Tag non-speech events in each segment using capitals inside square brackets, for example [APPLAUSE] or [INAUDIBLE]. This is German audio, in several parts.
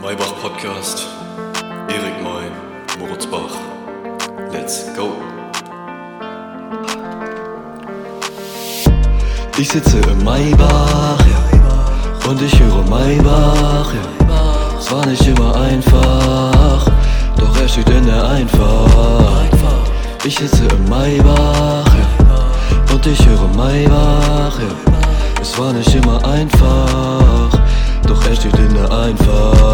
Maybach Podcast. Erik May, Moritz Bach. Let's go. Ich sitze im Maybach, ja, und ich höre Maybach, ja. Es war nicht immer einfach, doch er steht in der Einfahrt. Ich sitze im Maybach, ja, und ich höre Maybach, ja. Es war nicht immer einfach, doch er steht in der Einfahrt.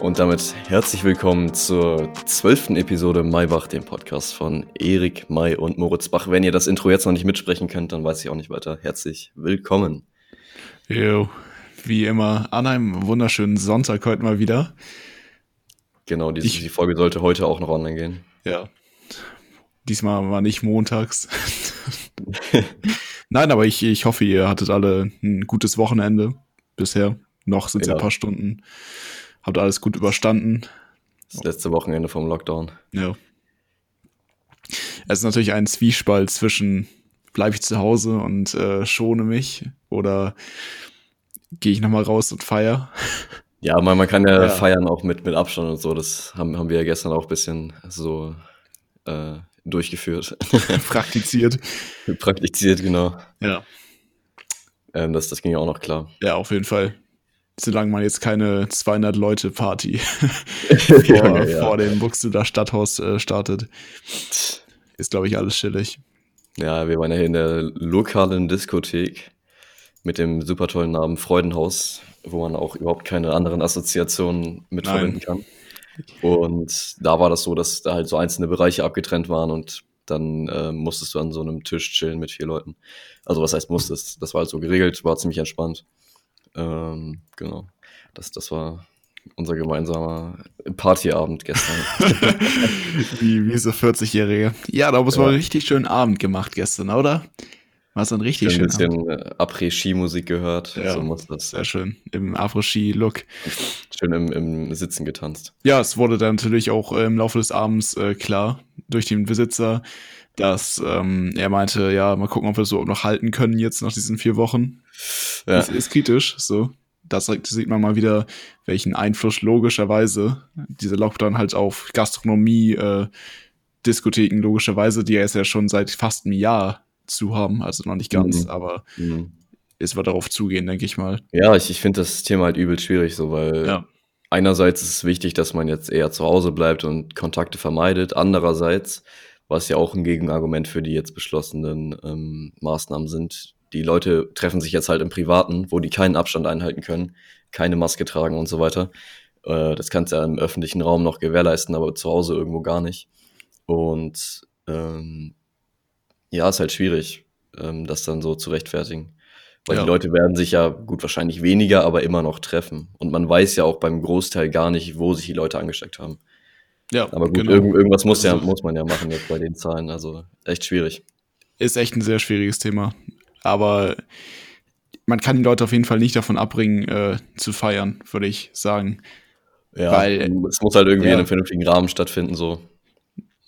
Und damit herzlich willkommen zur zwölften Episode Maybach, dem Podcast von Erik, May und Moritz Bach. Wenn ihr das Intro jetzt noch nicht mitsprechen könnt, dann weiß ich auch nicht weiter. Herzlich willkommen. Jo, wie immer an einem wunderschönen Sonntag heute mal wieder. Genau, die, Ich- die Folge sollte heute auch noch online gehen. Ja. Diesmal war nicht montags. [LAUGHS] [LAUGHS] Nein, aber ich, ich hoffe, ihr hattet alle ein gutes Wochenende bisher. Noch sind es Ja. ein paar Stunden. Habt alles gut überstanden. Das letzte Wochenende vom Lockdown. Ja. Es ist natürlich ein Zwiespalt zwischen bleibe ich zu Hause und äh, schone mich oder gehe ich nochmal raus und feier. Ja, man, man kann ja, Ja. feiern auch mit, mit Abstand und so. Das haben, haben wir ja gestern auch ein bisschen so äh, durchgeführt. [LAUGHS] Praktiziert. Praktiziert, genau. Ja. Ähm, das, das ging ja auch noch klar. Ja, auf jeden Fall. Solange man jetzt keine 200 Leute Party [LAUGHS] vor, Junge, ja. vor dem Buxtehuder Stadthaus äh, startet, ist glaube ich alles chillig. Ja, wir waren ja hier in der lokalen Diskothek mit dem super tollen Namen Freudenhaus, wo man auch überhaupt keine anderen Assoziationen mit Nein. verbinden kann. Und da war das so, dass da halt so einzelne Bereiche abgetrennt waren und dann äh, musstest du an so einem Tisch chillen mit vier Leuten. Also was heißt musstest? Das war halt so geregelt, war ziemlich entspannt. Ähm, genau. Das, das war unser gemeinsamer Partyabend gestern. [LAUGHS] wie, wie so 40-Jährige. Ja, da muss man Ja. einen richtig schönen Abend gemacht gestern, oder? War so ein richtig ein schöner Abend. bisschen äh, Après-Ski-Musik gehört. Ja. So muss das Sehr schön. Im Afro-Ski-Look. schön im, im Sitzen getanzt. Ja, es wurde dann natürlich auch äh, im Laufe des Abends äh, klar durch den Besitzer, dass ähm, er meinte, ja, mal gucken, ob wir so noch halten können jetzt nach diesen vier Wochen. Ja. Das ist kritisch, so. Das sieht man mal wieder, welchen Einfluss logischerweise dieser Lockdown halt auf Gastronomie, äh, Diskotheken logischerweise, die ja jetzt ja schon seit fast einem Jahr zu haben, also noch nicht ganz, Mhm. aber Mhm. es wird darauf zugehen, denke ich mal. Ja, ich, ich finde das Thema halt übel schwierig, so, weil Ja. einerseits ist es wichtig, dass man jetzt eher zu Hause bleibt und Kontakte vermeidet. Andererseits, was ja auch ein Gegenargument für die jetzt beschlossenen ähm, Maßnahmen sind, die Leute treffen sich jetzt halt im Privaten, wo die keinen Abstand einhalten können, keine Maske tragen und so weiter. Äh, das kannst du ja im öffentlichen Raum noch gewährleisten, aber zu Hause irgendwo gar nicht. Und ähm, ja, ist halt schwierig, ähm, das dann so zu rechtfertigen. Weil Ja. die Leute werden sich ja gut wahrscheinlich weniger, aber immer noch treffen. Und man weiß ja auch beim Großteil gar nicht, wo sich die Leute angesteckt haben. Ja, Aber gut, genau. irgend, irgendwas muss, ja, Also- muss man ja machen jetzt bei den Zahlen. Also echt schwierig. ist echt ein sehr schwieriges Thema. Aber man kann die Leute auf jeden Fall nicht davon abbringen, äh, zu feiern, würde ich sagen. Ja, Weil- es muss halt irgendwie ja. in einem vernünftigen Rahmen stattfinden. So.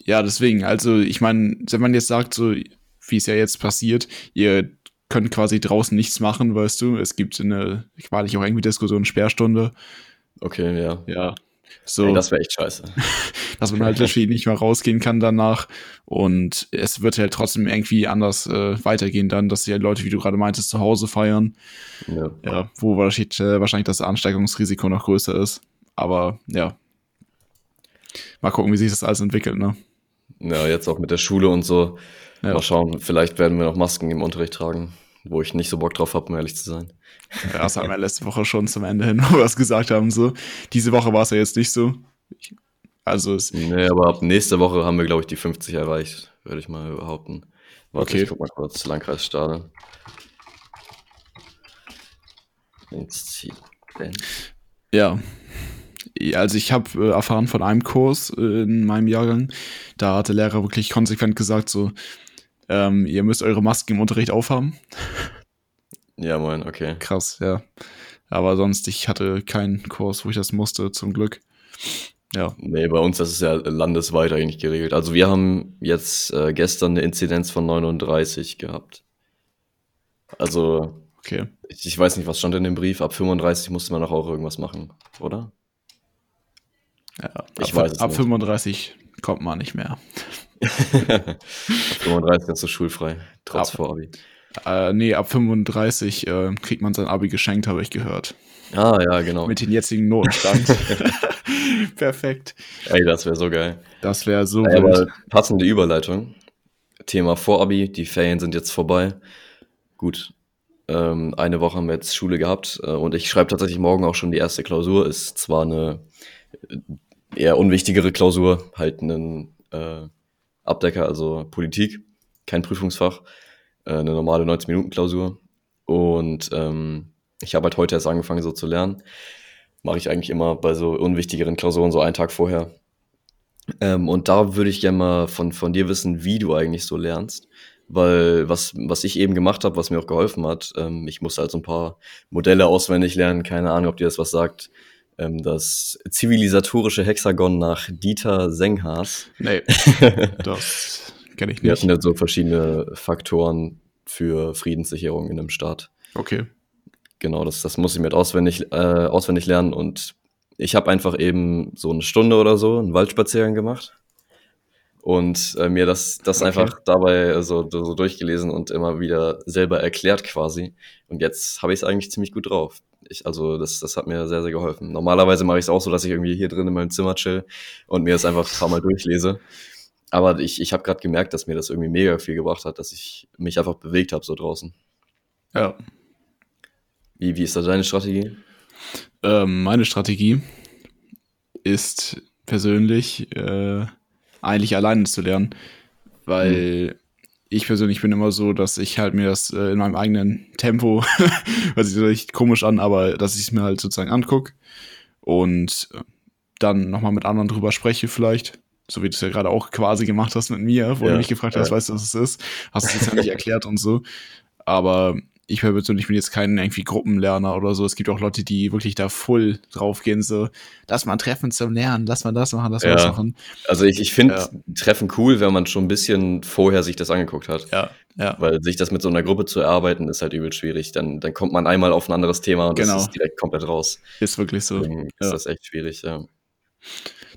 Ja, deswegen, also ich meine, wenn man jetzt sagt, so wie es ja jetzt passiert, ihr könnt quasi draußen nichts machen, weißt du, es gibt eine, war nicht auch irgendwie Diskussion, Sperrstunde, Okay, ja. ja, so, Ey, das wäre echt scheiße. [LAUGHS] dass man halt natürlich nicht mehr rausgehen kann danach. Und es wird halt trotzdem irgendwie anders äh, weitergehen dann, dass die halt Leute, wie du gerade meintest, zu Hause feiern, ja. ja, wo wahrscheinlich, äh, wahrscheinlich das Ansteckungsrisiko noch größer ist, aber ja, mal gucken, wie sich das alles entwickelt, ne? Ja, jetzt auch mit der Schule und so. Ja. Mal schauen, vielleicht werden wir noch Masken im Unterricht tragen, wo ich nicht so Bock drauf habe, um ehrlich zu sein. Ja, das haben wir letzte Woche schon zum Ende hin, [LAUGHS] wo wir es gesagt haben. So. Diese Woche war es ja jetzt nicht so. Ich, also es, Nee, aber ab nächste Woche haben wir, glaube ich, die 50 erreicht, würde ich mal behaupten. Warte, Okay. ich guck mal kurz, Landkreis Stade. Inzidenz. ja. Also ich habe äh, erfahren von einem Kurs äh, in meinem Jahrgang, da hat der Lehrer wirklich konsequent gesagt, so, ähm, ihr müsst eure Masken im Unterricht aufhaben. Ja, moin, okay. Krass, ja. Aber sonst, ich hatte keinen Kurs, wo ich das musste, zum Glück. Ja, Nee, bei uns das ist ja landesweit eigentlich geregelt. Also wir haben jetzt äh, gestern eine Inzidenz von 39 gehabt. Also, Okay. ich, ich weiß nicht, was stand in dem Brief. Ab 35 musste man doch auch irgendwas machen, oder? Ja, Ich ab, weiß es ab nicht. 35 kommt man nicht mehr. Ab 35 bist du schulfrei, trotz Ab- Vorabi. Äh, nee, ab 35 äh, kriegt man sein Abi geschenkt, habe ich gehört. Ah, ja, genau. Mit dem jetzigen Notenstand. [LAUGHS] [LAUGHS] Perfekt. Ey, das wäre so geil. Das wäre so Ey, aber passende Überleitung. Thema Vorabi, die Ferien sind jetzt vorbei. Gut, ähm, eine Woche haben wir jetzt Schule gehabt äh, und ich schreibe tatsächlich morgen auch schon die erste Klausur. Ist zwar eine eher unwichtigere Klausur, halt einen äh, Abdecker, also Politik, kein Prüfungsfach, äh, eine normale 90-Minuten-Klausur. Und ähm, ich habe halt heute erst angefangen, so zu lernen. Mache ich eigentlich immer bei so unwichtigeren Klausuren so einen Tag vorher. Ähm, und da würde ich gerne mal von, von dir wissen, wie du eigentlich so lernst. Weil was, was ich eben gemacht habe, was mir auch geholfen hat, ähm, ich musste halt so ein paar Modelle auswendig lernen, keine Ahnung, ob dir das was sagt. Ähm, das zivilisatorische Hexagon nach Dieter Senghas. Nee, [LAUGHS] das kenne ich Wir nicht. hatten jetzt so verschiedene Faktoren für Friedenssicherung in einem Staat. Okay. Genau, das, das muss ich mit auswendig, äh, auswendig lernen. Und ich habe einfach eben so eine Stunde oder so einen Waldspaziergang gemacht und äh, mir das, das Okay. einfach dabei so, so durchgelesen und immer wieder selber erklärt quasi. Und jetzt habe ich es eigentlich ziemlich gut drauf. Ich, also das, das hat mir sehr, sehr geholfen. Normalerweise mache ich es auch so, dass ich irgendwie hier drin in meinem Zimmer chill und mir das einfach ein paar Mal durchlese. Aber ich, ich habe gerade gemerkt, dass mir das irgendwie mega viel gebracht hat, dass ich mich einfach bewegt habe so draußen. Ja. Wie, wie ist da deine Strategie? Ähm, meine Strategie ist persönlich äh, eigentlich alleine zu lernen, weil ich persönlich bin immer so, dass ich halt mir das äh, in meinem eigenen Tempo, [LAUGHS] hört sich vielleicht komisch an, aber dass ich es mir halt sozusagen angucke und äh, dann nochmal mit anderen drüber spreche vielleicht, so wie du es ja gerade auch quasi gemacht hast mit mir, wo Ja, du mich gefragt hast, ja. weißt du, was es ist, hast du es jetzt ja nicht erklärt und so, aber ich persönlich bin jetzt kein irgendwie Gruppenlerner oder so. Es gibt auch Leute, die wirklich da voll drauf gehen, so, lass mal ein Treffen zum Lernen, lass mal das machen, lass mal Ja. das machen. Also ich, ich finde Ja. Treffen cool, wenn man schon ein bisschen vorher sich das angeguckt hat. Ja, ja. Weil sich das mit so einer Gruppe zu erarbeiten, ist halt übel schwierig. Dann, dann kommt man einmal auf ein anderes Thema und Genau. das ist direkt komplett raus. Ist wirklich so. Deswegen ist Ja. das echt schwierig, ja.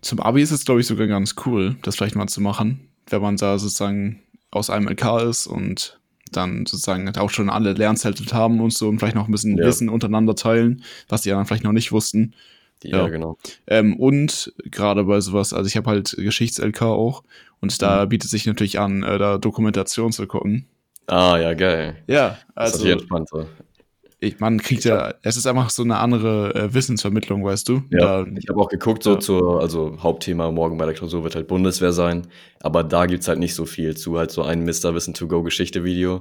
Zum Abi ist es, glaube ich, sogar ganz cool, das vielleicht mal zu machen, wenn man da sozusagen aus einem LK ist und dann sozusagen auch schon alle Lernzelte haben und so und vielleicht noch ein bisschen Ja. Wissen untereinander teilen, was die anderen vielleicht noch nicht wussten. Ja, Ja. genau. Ähm, und gerade bei sowas, also ich habe halt Geschichts-LK auch und Mhm. da bietet sich natürlich an, äh, da Dokumentation zu gucken. Ah, ja, geil. Ja, Das ist also natürlich entspannt. So. Ich, man kriegt ja, es ist einfach so eine andere äh, Wissensvermittlung, weißt du? Ja, Da, ich habe auch geguckt, so ja. zur, also Hauptthema morgen bei der Klausur wird halt Bundeswehr sein, aber da gibt's halt nicht so viel zu, halt so ein Mr. Wissen to go Geschichte-Video.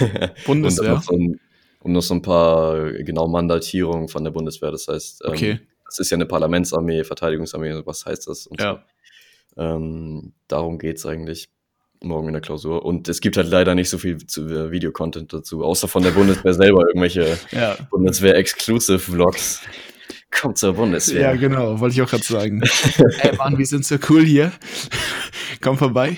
[LAUGHS] Bundeswehr? Und noch so ein, und noch so ein paar, äh, genau, Mandatierungen von der Bundeswehr. Das heißt, ähm, Okay. das ist ja eine Parlamentsarmee, Verteidigungsarmee, was heißt das? Ja. so. ähm, darum geht's eigentlich morgen in der Klausur. Und es gibt halt leider nicht so viel zu, äh, Videocontent dazu, außer von der Bundeswehr selber irgendwelche [LAUGHS] Ja. Bundeswehr-Exclusive-Vlogs. [LAUGHS] Kommt zur Bundeswehr. Ja, genau, wollte ich auch gerade sagen. [LAUGHS] Ey Mann, wir sind so cool hier. Komm vorbei.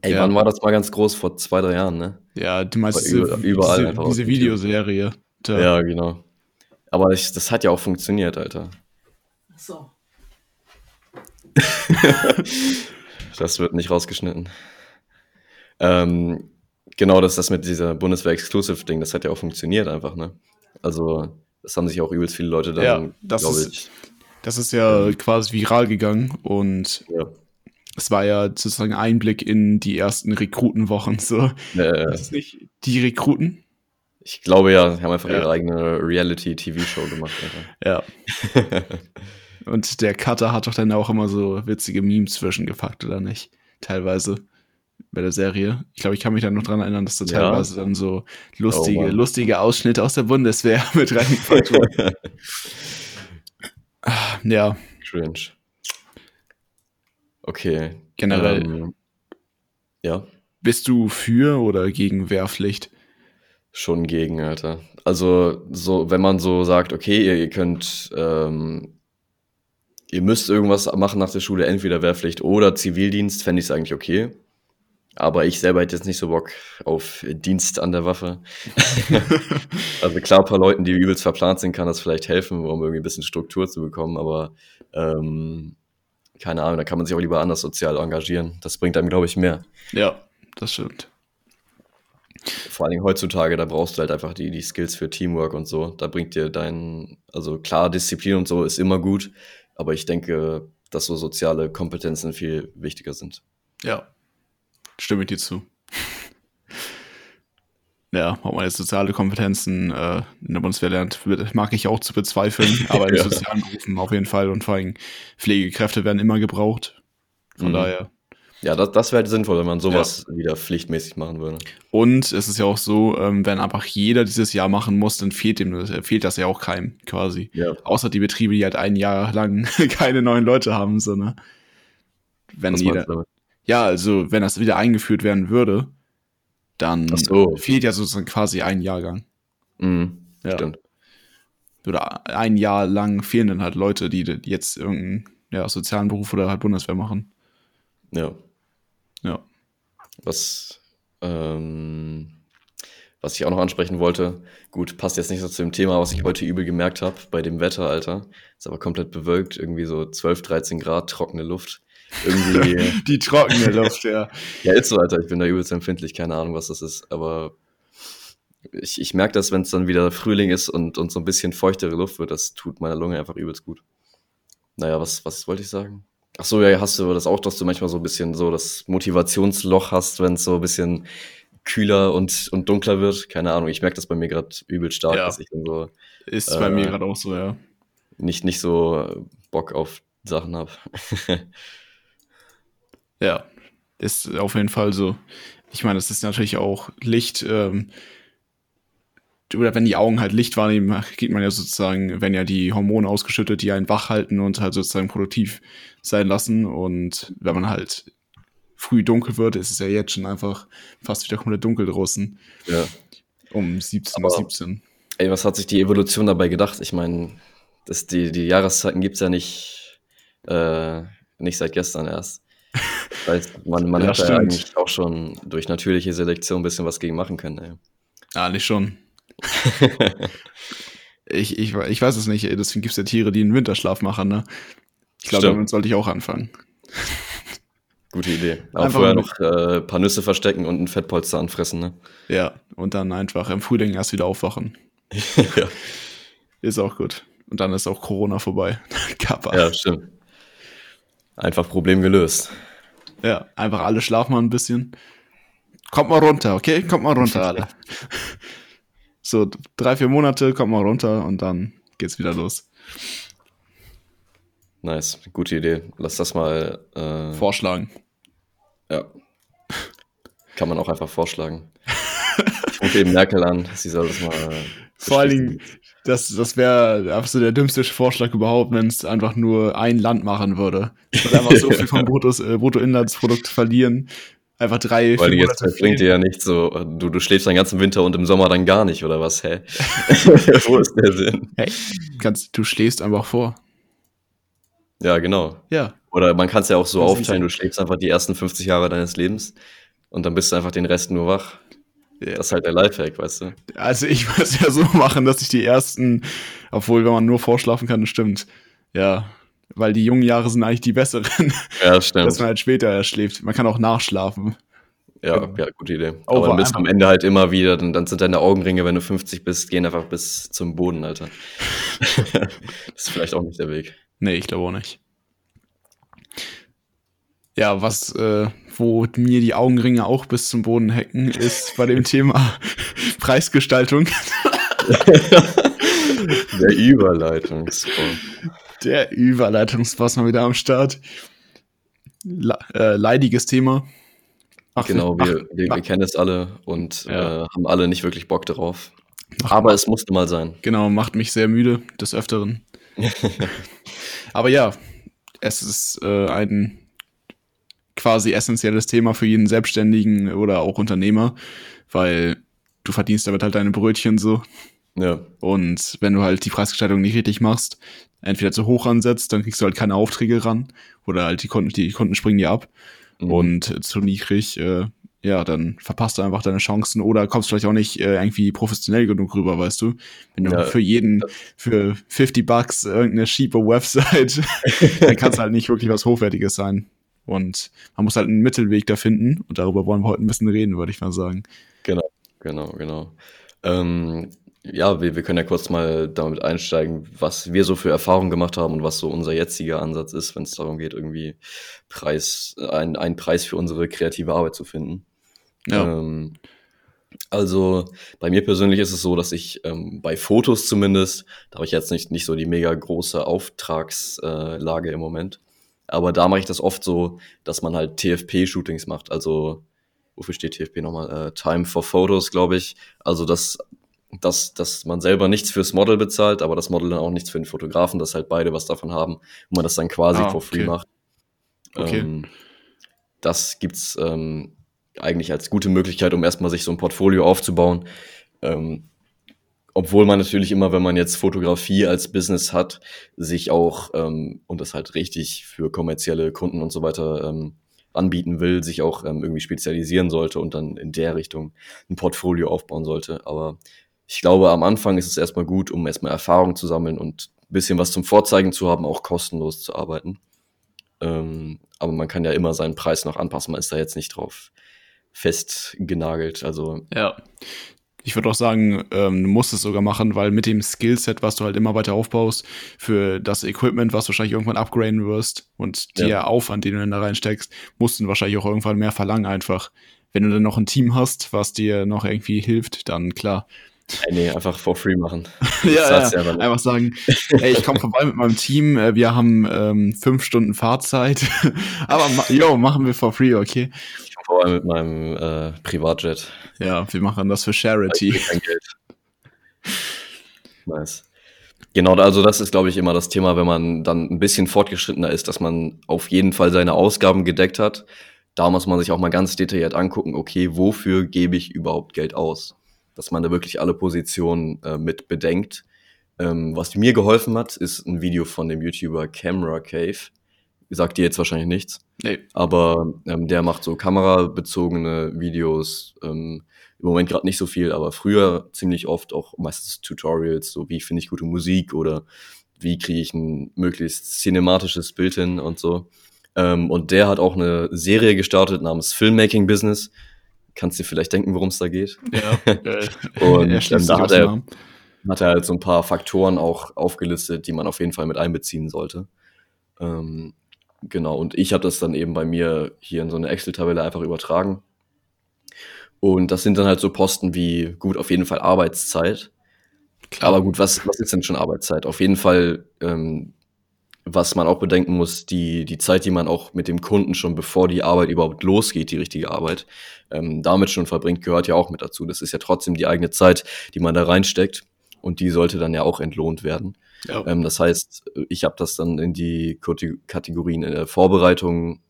Ey, Ja. wann war das mal ganz groß? Vor zwei, drei Jahren, ne? Ja, du meinst Aber diese, über- überall diese, einfach diese. Videoserie. Da. Ja, genau. Aber ich, das hat ja auch funktioniert, Alter. So. Das wird nicht rausgeschnitten. Ähm, genau, das, das mit dieser Bundeswehr-Exclusive-Ding, das hat ja auch funktioniert einfach, ne? Also, das haben sich auch übelst viele Leute dann, Ja, das glaube ist- ich. Das ist ja quasi viral gegangen und Ja. es war ja sozusagen Einblick in die ersten Rekrutenwochen. So. Äh, Das ist nicht die Rekruten? ich glaube ja, die haben einfach Ja. ihre eigene Reality-TV-Show gemacht, Alter. Ja. [LAUGHS] Und der Cutter hat doch dann auch immer so witzige Memes zwischengepackt, oder nicht? Teilweise bei der Serie. Ich glaube, ich kann mich dann noch dran erinnern, dass da Ja. teilweise dann so lustige, Oh lustige Ausschnitte aus der Bundeswehr [LAUGHS] mit reingepackt wurden. ja, Cringe. Okay. generell. Ähm, ja. Bist du für oder gegen Wehrpflicht? Schon gegen, Alter. Also, so, wenn man so sagt, okay, ihr, ihr könnt, ähm, ihr müsst irgendwas machen nach der Schule, entweder Wehrpflicht oder Zivildienst, fände ich es eigentlich okay. Aber ich selber hätte jetzt nicht so Bock auf Dienst an der Waffe. [LAUGHS] also klar, ein paar Leuten, die übelst verplant sind, kann das vielleicht helfen, um irgendwie ein bisschen Struktur zu bekommen, aber ähm, keine Ahnung, da kann man sich auch lieber anders sozial engagieren. Das bringt einem, glaube ich, mehr. Ja, das stimmt. Vor allen Dingen heutzutage, da brauchst du halt einfach die, die Skills für Teamwork und so. Da bringt dir dein, also klar, Disziplin und so ist immer gut, aber ich denke, dass so soziale Kompetenzen viel wichtiger sind. Ja, stimme ich dir zu. ja, ob man jetzt soziale Kompetenzen äh, in der Bundeswehr lernt, mag ich auch zu bezweifeln, [LAUGHS] aber in ja. sozialen Berufen auf jeden Fall und vor allem Pflegekräfte werden immer gebraucht. Von mhm. daher ja, das, das wäre halt sinnvoll, wenn man sowas ja. wieder pflichtmäßig machen würde. Und es ist ja auch so, ähm, wenn einfach jeder dieses Jahr machen muss, dann fehlt dem äh, fehlt das ja auch keinem quasi. Ja. Außer die Betriebe, die halt ein Jahr lang [LAUGHS] keine neuen Leute haben, so, ne? Wenn Was jeder. Ja, also wenn das wieder eingeführt werden würde, dann so. fehlt ja sozusagen quasi ein Jahrgang. Mhm, ja. Stimmt. Oder ein Jahr lang fehlen dann halt Leute, die jetzt irgendeinen ja, sozialen Beruf oder halt Bundeswehr machen. Ja. Ja. Was, ähm, was ich auch noch ansprechen wollte, gut, passt jetzt nicht so zu dem Thema, was ich heute übel gemerkt habe bei dem Wetter, Alter. Ist aber komplett bewölkt, irgendwie so 12, 13 Grad, trockene Luft. Irgendwie. [LAUGHS] Die trockene Luft, ja. ja, ist so, Alter. Ich bin da übelst empfindlich, keine Ahnung, was das ist. Aber ich, ich merke das, wenn es dann wieder Frühling ist und, und so ein bisschen feuchtere Luft wird, das tut meiner Lunge einfach übelst gut. Naja, was, was wollte ich sagen? Ach so, ja, hast du das auch, dass du manchmal so ein bisschen so das Motivationsloch hast, wenn es so ein bisschen kühler und, und dunkler wird? Keine Ahnung, ich merke das bei mir gerade übel stark, ja. dass ich dann so. Ist äh, bei mir gerade auch so, ja. Nicht, nicht so Bock auf Sachen habe. [LAUGHS] ja, ist auf jeden Fall so. Ich meine, das ist natürlich auch Licht. Ähm, oder wenn die Augen halt Licht wahrnehmen, geht man ja sozusagen, wenn ja die Hormone ausgeschüttet, die einen wach halten und halt sozusagen produktiv sein lassen. Und wenn man halt früh dunkel wird, ist es ja jetzt schon einfach fast wieder komplett dunkel draußen. Ja. Um 17 Uhr 17. Ey, was hat sich die Evolution dabei gedacht? Ich meine, die, die Jahreszeiten gibt es ja nicht, äh, nicht seit gestern erst. Das heißt, man, man [LAUGHS] ja, hat ja eigentlich auch schon durch natürliche Selektion ein bisschen was gegen machen können. Ey. Ja, nicht schon. [LAUGHS] ich, ich, ich weiß es nicht, deswegen gibt es ja Tiere, die einen Winterschlaf machen, ne? Ich glaube, damit sollte ich auch anfangen. [LAUGHS] Gute Idee. Aber einfach vorher noch äh, ein paar Nüsse verstecken und ein Fettpolster anfressen, ne? Ja, und dann einfach im Frühling erst wieder aufwachen. [LAUGHS] ja. Ist auch gut. Und dann ist auch Corona vorbei. Kappa. Ja, stimmt. Einfach Problem gelöst. Ja, einfach alle schlafen mal ein bisschen. Kommt mal runter, okay? Kommt mal runter, alle. So drei, vier Monate, kommt mal runter und dann geht's wieder los. Nice, gute Idee. Lass das mal äh, vorschlagen. Ja. Kann man auch einfach vorschlagen. ich rufe eben Merkel an, sie soll das mal. Äh, Vor allen Dingen, das, das wäre einfach so der dümmste Vorschlag überhaupt, wenn es einfach nur ein Land machen würde. Und einfach so [LAUGHS] viel vom Bruttos, äh, Bruttoinlandsprodukt verlieren einfach drei, Weil jetzt das bringt dir ja nicht so, du, du schläfst den ganzen Winter und im Sommer dann gar nicht, oder was? Hä? [LAUGHS] Wo ist der Sinn? Hey, kannst, du schläfst einfach vor. Ja, genau. Ja. Oder man kann es ja auch so das aufteilen, du schläfst einfach die ersten 50 Jahre deines Lebens und dann bist du einfach den Rest nur wach. Ja. Das ist halt der Lifehack, weißt du? Also ich würde es ja so [LAUGHS] machen, dass ich die ersten, obwohl wenn man nur vorschlafen kann, das stimmt. Ja, weil die jungen Jahre sind eigentlich die besseren. Ja, stimmt. Dass man halt später schläft. Man kann auch nachschlafen. Ja, genau. ja, gute Idee. Oh, Aber dann bist du am Ende halt immer wieder, dann, dann sind deine Augenringe, wenn du 50 bist, gehen einfach bis zum Boden, Alter. [LAUGHS] das ist vielleicht auch nicht der Weg. Nee, ich glaube auch nicht. Ja, was, äh, wo mir die Augenringe auch bis zum Boden hacken, ist bei dem Thema [LAUGHS] Preisgestaltung. [LAUGHS] der Überleitungsform. Der Überleitungspass mal wieder am Start. Le äh, leidiges Thema. Ach, genau, wir, ach, wir, wir kennen es alle und ja. äh, haben alle nicht wirklich Bock darauf. Ach, Aber es musste mal sein. Genau, macht mich sehr müde des Öfteren. [LAUGHS] Aber ja, es ist äh, ein quasi essentielles Thema für jeden Selbstständigen oder auch Unternehmer, weil du verdienst damit halt deine Brötchen so. Ja. Und wenn du halt die Preisgestaltung nicht richtig machst, entweder zu hoch ansetzt, dann kriegst du halt keine Aufträge ran oder halt die Kunden, die Kunden springen dir ab. Mhm. Und zu niedrig, äh, ja, dann verpasst du einfach deine Chancen oder kommst vielleicht auch nicht äh, irgendwie professionell genug rüber, weißt du? Wenn du Ja. für jeden, für 50 Bucks irgendeine cheape Website, [LAUGHS] dann kann es halt nicht wirklich was Hochwertiges sein. Und man muss halt einen Mittelweg da finden und darüber wollen wir heute ein bisschen reden, würde ich mal sagen. Genau, genau, genau. Ähm, ja, wir, wir können ja kurz mal damit einsteigen, was wir so für Erfahrungen gemacht haben und was so unser jetziger Ansatz ist, wenn es darum geht, irgendwie Preis, ein, einen Preis für unsere kreative Arbeit zu finden. Ja. Ähm, also bei mir persönlich ist es so, dass ich ähm, bei Fotos zumindest, da habe ich jetzt nicht, nicht so die mega große Auftragslage äh, im Moment, aber da mache ich das oft so, dass man halt TFP-Shootings macht. Also wofür steht TFP nochmal? Äh, Time for Photos, glaube ich. Also dass, dass, dass man selber nichts fürs Model bezahlt, aber das Model dann auch nichts für den Fotografen, dass halt beide was davon haben und man das dann quasi Ah, for free okay. macht. Okay. Ähm, das gibt's ähm, eigentlich als gute Möglichkeit, um erstmal sich so ein Portfolio aufzubauen. Ähm, obwohl man natürlich immer, wenn man jetzt Fotografie als Business hat, sich auch ähm, und das halt richtig für kommerzielle Kunden und so weiter ähm, anbieten will, sich auch ähm, irgendwie spezialisieren sollte und dann in der Richtung ein Portfolio aufbauen sollte. Aber ich glaube, am Anfang ist es erstmal gut, um erstmal Erfahrung zu sammeln und ein bisschen was zum Vorzeigen zu haben, auch kostenlos zu arbeiten. Ähm, aber man kann ja immer seinen Preis noch anpassen. Man ist da jetzt nicht drauf festgenagelt. Also Ja. Ich würde auch sagen, ähm, du musst es sogar machen, weil mit dem Skillset, was du halt immer weiter aufbaust, für das Equipment, was du wahrscheinlich irgendwann upgraden wirst und der Ja. Aufwand, den du dann da reinsteckst, musst du wahrscheinlich auch irgendwann mehr verlangen einfach. Wenn du dann noch ein Team hast, was dir noch irgendwie hilft, dann klar. Äh, nee, einfach for free machen. [LAUGHS] Ja, ja, einfach sagen, ey, ich komme vorbei mit meinem Team, äh, wir haben ähm, fünf Stunden Fahrzeit, [LAUGHS] aber yo, machen wir for free, okay? Ich komme vorbei mit meinem äh, Privatjet. Ja, wir machen das für Charity. krieg kein Geld. Nice. Genau, also das ist, glaube ich, immer das Thema, wenn man dann ein bisschen fortgeschrittener ist, dass man auf jeden Fall seine Ausgaben gedeckt hat. Da muss man sich auch mal ganz detailliert angucken, okay, wofür gebe ich überhaupt Geld aus? Dass man da wirklich alle Positionen äh, mit bedenkt. Ähm, was mir geholfen hat, ist ein Video von dem YouTuber Camera Cave. Sagt dir jetzt wahrscheinlich nichts. Nee. Aber ähm, der macht so kamerabezogene Videos. Ähm, Im Moment gerade nicht so viel, aber früher ziemlich oft auch meistens Tutorials, so wie finde ich gute Musik oder wie kriege ich ein möglichst cinematisches Bild hin und so. Ähm, und der hat auch eine Serie gestartet namens Filmmaking Business. Kannst dir vielleicht denken, worum es da geht? Ja. Äh, [LAUGHS] Und, er schließt ähm, da hat er- hat er halt so ein paar Faktoren auch aufgelistet, die man auf jeden Fall mit einbeziehen sollte. Ähm, genau, und ich habe das dann eben bei mir hier in so eine Excel-Tabelle einfach übertragen. Und das sind dann halt so Posten wie, gut, auf jeden Fall Arbeitszeit. Aber gut, was, was ist denn schon Arbeitszeit? Auf jeden Fall, ähm, was man auch bedenken muss, die, die Zeit, die man auch mit dem Kunden schon bevor die Arbeit überhaupt losgeht, die richtige Arbeit, ähm, damit schon verbringt, gehört ja auch mit dazu. Das ist ja trotzdem die eigene Zeit, die man da reinsteckt und die sollte dann ja auch entlohnt werden. Ja. Ähm, das heißt, ich habe das dann in die Kate- Kategorien in der Vorbereitung,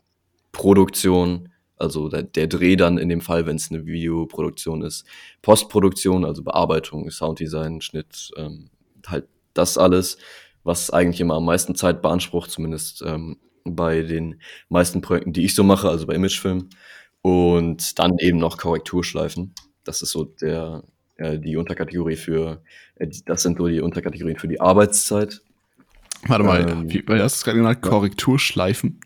Produktion, also der, der Dreh dann in dem Fall, wenn es eine Videoproduktion ist, Postproduktion, also Bearbeitung, Sounddesign, Schnitt, ähm, halt das alles, was eigentlich immer am meisten Zeit beansprucht, zumindest ähm, bei den meisten Projekten, die ich so mache, also bei Imagefilm. Und dann eben noch Korrekturschleifen. Das ist so der, äh, die Unterkategorie für, äh, das sind so die Unterkategorien für die Arbeitszeit. Warte mal, Ähm, wie, hast du gerade genannt, ja. Korrekturschleifen.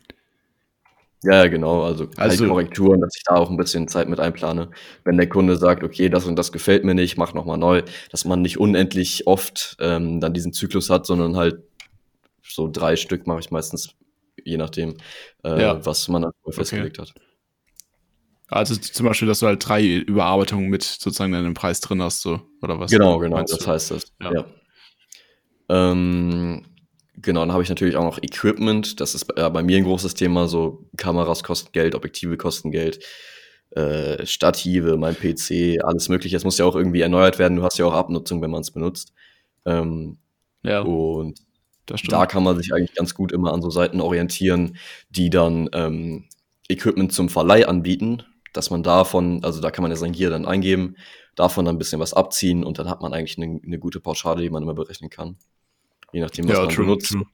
Ja, genau. Also, Also- halt Korrekturen, dass ich da auch ein bisschen Zeit mit einplane. Wenn der Kunde sagt, okay, das und das gefällt mir nicht, mach nochmal neu, dass man nicht unendlich oft ähm, dann diesen Zyklus hat, sondern halt so drei Stück mache ich meistens, je nachdem, äh, Ja. was man dann festgelegt hat. Also zum Beispiel, dass du halt drei Überarbeitungen mit sozusagen in dem Preis drin hast, so, oder was? Genau, genau, das heißt das. Ja. Ja. Ähm, genau, dann habe ich natürlich auch noch Equipment. Das ist äh, bei mir ein großes Thema. So Kameras kosten Geld, Objektive kosten Geld, äh, Stative, mein PC, alles Mögliche. Es muss ja auch irgendwie erneuert werden. Du hast ja auch Abnutzung, wenn man es benutzt. Ähm, Ja, und da kann man sich eigentlich ganz gut immer an so Seiten orientieren, die dann ähm, Equipment zum Verleih anbieten, dass man davon, also da kann man ja sein Gear dann eingeben, davon dann ein bisschen was abziehen und dann hat man eigentlich eine, eine gute Pauschale, die man immer berechnen kann. Je nachdem, was ja, man true, benutzt. true.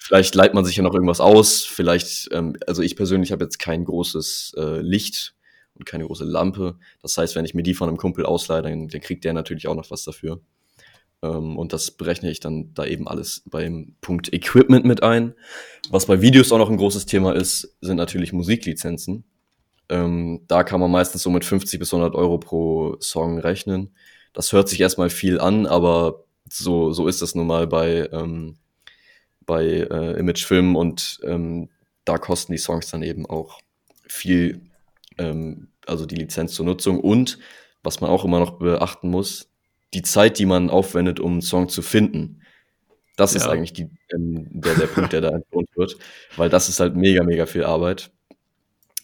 Vielleicht leiht man sich ja noch irgendwas aus. Vielleicht, ähm, also ich persönlich habe jetzt kein großes äh, Licht und keine große Lampe. Das heißt, wenn ich mir die von einem Kumpel ausleihe, dann, dann kriegt der natürlich auch noch was dafür. Ähm, und das berechne ich dann da eben alles beim Punkt Equipment mit ein. Was bei Videos auch noch ein großes Thema ist, sind natürlich Musiklizenzen. Ähm, da kann man meistens so mit 50 bis 100 Euro pro Song rechnen. Das hört sich erstmal viel an, aber so, so ist das nun mal bei, ähm, bei äh, Imagefilmen und ähm, da kosten die Songs dann eben auch viel, ähm, also die Lizenz zur Nutzung und was man auch immer noch beachten muss, die Zeit, die man aufwendet, um einen Song zu finden. Das ja. ist eigentlich die, ähm, der, der Punkt, der da entlohnt wird, weil das ist halt mega, mega viel Arbeit.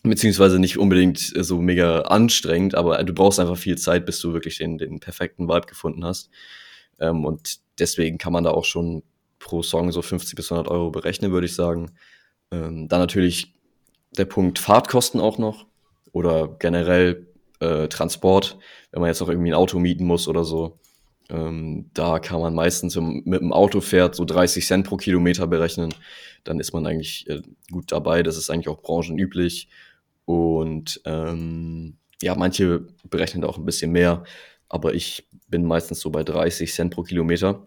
Beziehungsweise nicht unbedingt so mega anstrengend, aber du brauchst einfach viel Zeit, bis du wirklich den, den perfekten Vibe gefunden hast. Ähm, und deswegen kann man da auch schon pro Song so 50 bis 100 Euro berechnen, würde ich sagen. Ähm, dann natürlich der Punkt Fahrtkosten auch noch oder generell äh, Transport, wenn man jetzt noch irgendwie ein Auto mieten muss oder so. Ähm, da kann man meistens mit dem Auto fährt so 30 Cent pro Kilometer berechnen. Dann ist man eigentlich äh, gut dabei. Das ist eigentlich auch branchenüblich. Und ähm, ja, manche berechnen auch ein bisschen mehr, aber ich bin meistens so bei 30 Cent pro Kilometer.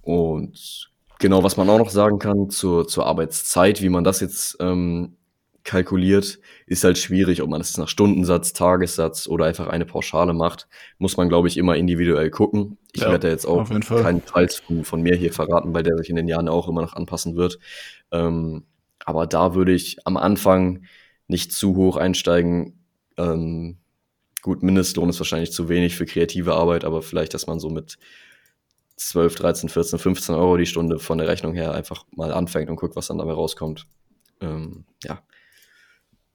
Und genau, was man auch noch sagen kann zur, zur Arbeitszeit, wie man das jetzt ähm, kalkuliert, ist halt schwierig, ob man das nach Stundensatz, Tagessatz oder einfach eine Pauschale macht. Muss man, glaube ich, immer individuell gucken. Ich ja, werde jetzt auch keinen Preis von, von, mir hier verraten, weil der sich in den Jahren auch immer noch anpassen wird. Ähm, aber da würde ich am Anfang nicht zu hoch einsteigen. Ähm, gut, Mindestlohn ist wahrscheinlich zu wenig für kreative Arbeit, aber vielleicht, dass man so mit 12, 13, 14, 15 Euro die Stunde von der Rechnung her einfach mal anfängt und guckt, was dann dabei rauskommt. Ähm, ja,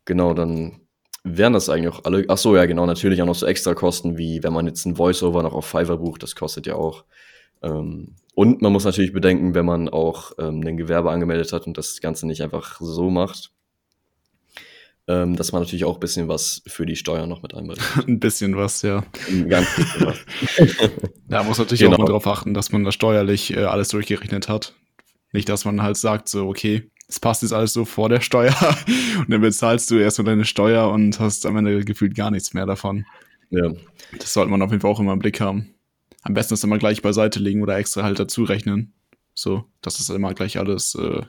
Genau, dann wären das eigentlich auch alle. Ach so, ja, genau, natürlich auch noch so extra Kosten, wie wenn man jetzt ein Voiceover noch auf Fiverr bucht, das kostet ja auch. Ähm, und man muss natürlich bedenken, wenn man auch ähm, ein Gewerbe angemeldet hat und das Ganze nicht einfach so macht, ähm, dass man natürlich auch ein bisschen was für die Steuern noch mit einberechnet. [LAUGHS] ein bisschen was, ja. Ein ganz bisschen was. [LAUGHS] da muss natürlich genau. auch mal drauf achten, dass man da steuerlich äh, alles durchgerechnet hat. Nicht, dass man halt sagt, so, okay, es passt jetzt alles so vor der Steuer [LAUGHS] und dann bezahlst du erstmal deine Steuer und hast am Ende gefühlt gar nichts mehr davon. Ja. Das sollte man auf jeden Fall auch immer im Blick haben. Am besten ist immer gleich beiseite legen oder extra halt dazu rechnen. So, dass das immer gleich alles äh,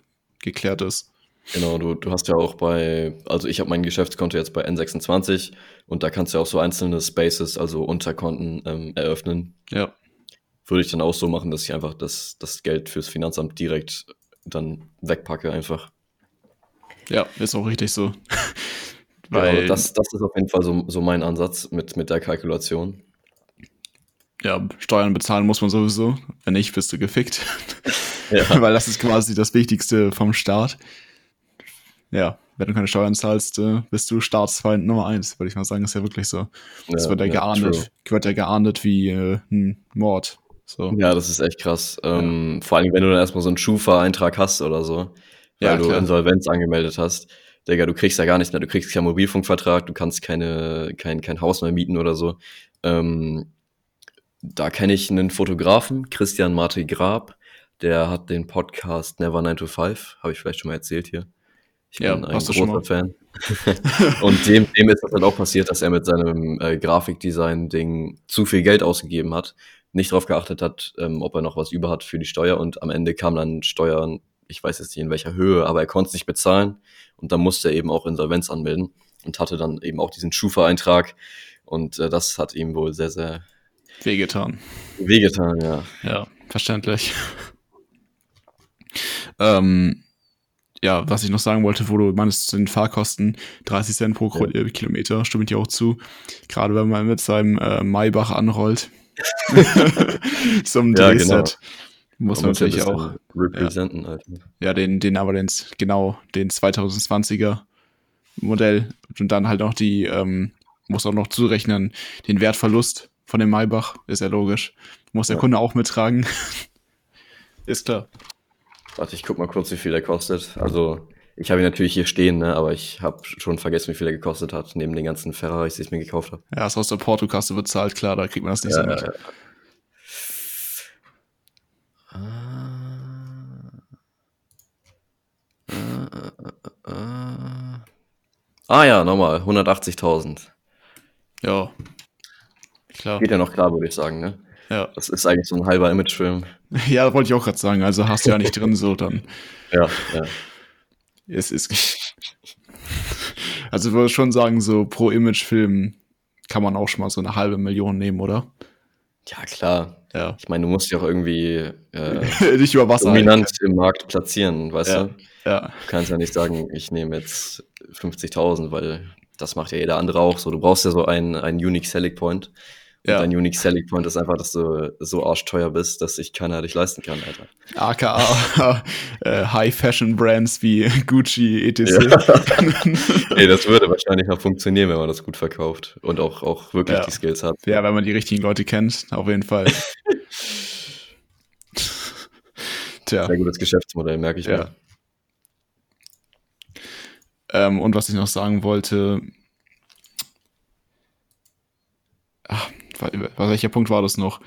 geklärt ist. Genau, du, du hast ja auch bei, also ich habe mein Geschäftskonto jetzt bei N26 und da kannst du ja auch so einzelne Spaces, also Unterkonten ähm, eröffnen. Ja. Würde ich dann auch so machen, dass ich einfach das, das Geld fürs Finanzamt direkt dann wegpacke einfach. Ja, ist auch richtig so. [LAUGHS] Weil genau, das, das ist auf jeden Fall so, so mein Ansatz mit, mit der Kalkulation. Ja, Steuern bezahlen muss man sowieso. Wenn nicht, bist du gefickt. [LAUGHS] Ja. [LAUGHS] Weil das ist quasi das Wichtigste vom Staat. Ja, wenn du keine Steuern zahlst, äh, bist du Staatsfeind Nummer eins, würde ich mal sagen. Ist ja wirklich so. Das ja, wird ja, ja geahndet, wird ja geahndet wie äh, ein Mord. So. Ja, das ist echt krass. Ähm, Vor allem, wenn du dann erstmal so einen Schufa-Eintrag hast oder so, weil ja, du Insolvenz angemeldet hast. Digga, du kriegst ja gar nichts mehr. Du kriegst keinen Mobilfunkvertrag, du kannst keine, kein, kein Haus mehr mieten oder so. Ähm, da kenne ich einen Fotografen, Christian Marti Grab, der hat den Podcast Never 9 to 5, habe ich vielleicht schon mal erzählt hier. Ich ja, bin ein großer Fan. [LAUGHS] und dem, dem ist das dann auch passiert, dass er mit seinem äh, Grafikdesign-Ding zu viel Geld ausgegeben hat nicht darauf geachtet hat, ähm, ob er noch was über hat für die Steuer und am Ende kam dann Steuern, ich weiß jetzt nicht in welcher Höhe, aber er konnte es nicht bezahlen und dann musste er eben auch Insolvenz anmelden und hatte dann eben auch diesen Schufa-Eintrag und äh, das hat ihm wohl sehr, sehr wehgetan. Wehgetan, ja. Ja, verständlich. [LAUGHS] ähm, ja, was ich noch sagen wollte, wo du meinst, sind Fahrkosten 30 Cent pro ja. Kilometer, stimme ich dir auch zu. Gerade wenn man mit seinem äh, Maybach anrollt, [LAUGHS] Zum ja, Drehset. Genau. Muss man natürlich auch representen. Ja, ja, den, den aber den, genau, den 2020er Modell. Und dann halt noch die, ähm, muss auch noch zurechnen, den Wertverlust von dem Maybach, ist ja logisch. Muss der ja. Kunde auch mittragen. [LAUGHS] ist klar. Warte, ich guck mal kurz, wie viel der kostet. Also, ich habe ihn natürlich hier stehen, ne, aber ich habe schon vergessen, wie viel er gekostet hat, neben den ganzen Ferraris, die ich mir gekauft habe. Ja, ist aus der Portokasse bezahlt, klar, da kriegt man das nicht ja, so mit. Ah ja, nochmal, 180.000. Ja. Klar. Geht ja noch klar, würde ich sagen, ne? Ja. Das ist eigentlich so ein halber Imagefilm. [LAUGHS] Ja, wollte ich auch gerade sagen. Also hast du ja nicht drin, so dann. [LAUGHS] Ja, ja. Es ist. [LAUGHS] Also ich würde schon sagen, so pro Imagefilm kann man auch schon mal so eine halbe Million nehmen, oder? Ja, klar. Ja. Ich meine, du musst dich auch irgendwie äh, Nicht über Wasser. dominant im Markt platzieren, weißt Ja. du? Ja. Du kannst ja nicht sagen, ich nehme jetzt 50.000, weil das macht ja jeder andere auch so. Du brauchst ja so einen, einen Unique Selling Point. Und Ja. dein Unique Selling Point ist einfach, dass du so arschteuer bist, dass sich keiner dich leisten kann, Alter. AKA [LAUGHS] äh, High Fashion Brands wie Gucci, etc. [LAUGHS] Ey, das würde wahrscheinlich auch funktionieren, wenn man das gut verkauft und auch, auch wirklich Ja. die Skills hat. Ja, wenn man die richtigen Leute kennt, auf jeden Fall. [LAUGHS] Tja. Sehr gutes Geschäftsmodell, merke ich Ja. mir. Ähm, und was ich noch sagen wollte. Ach, welcher Punkt war das noch?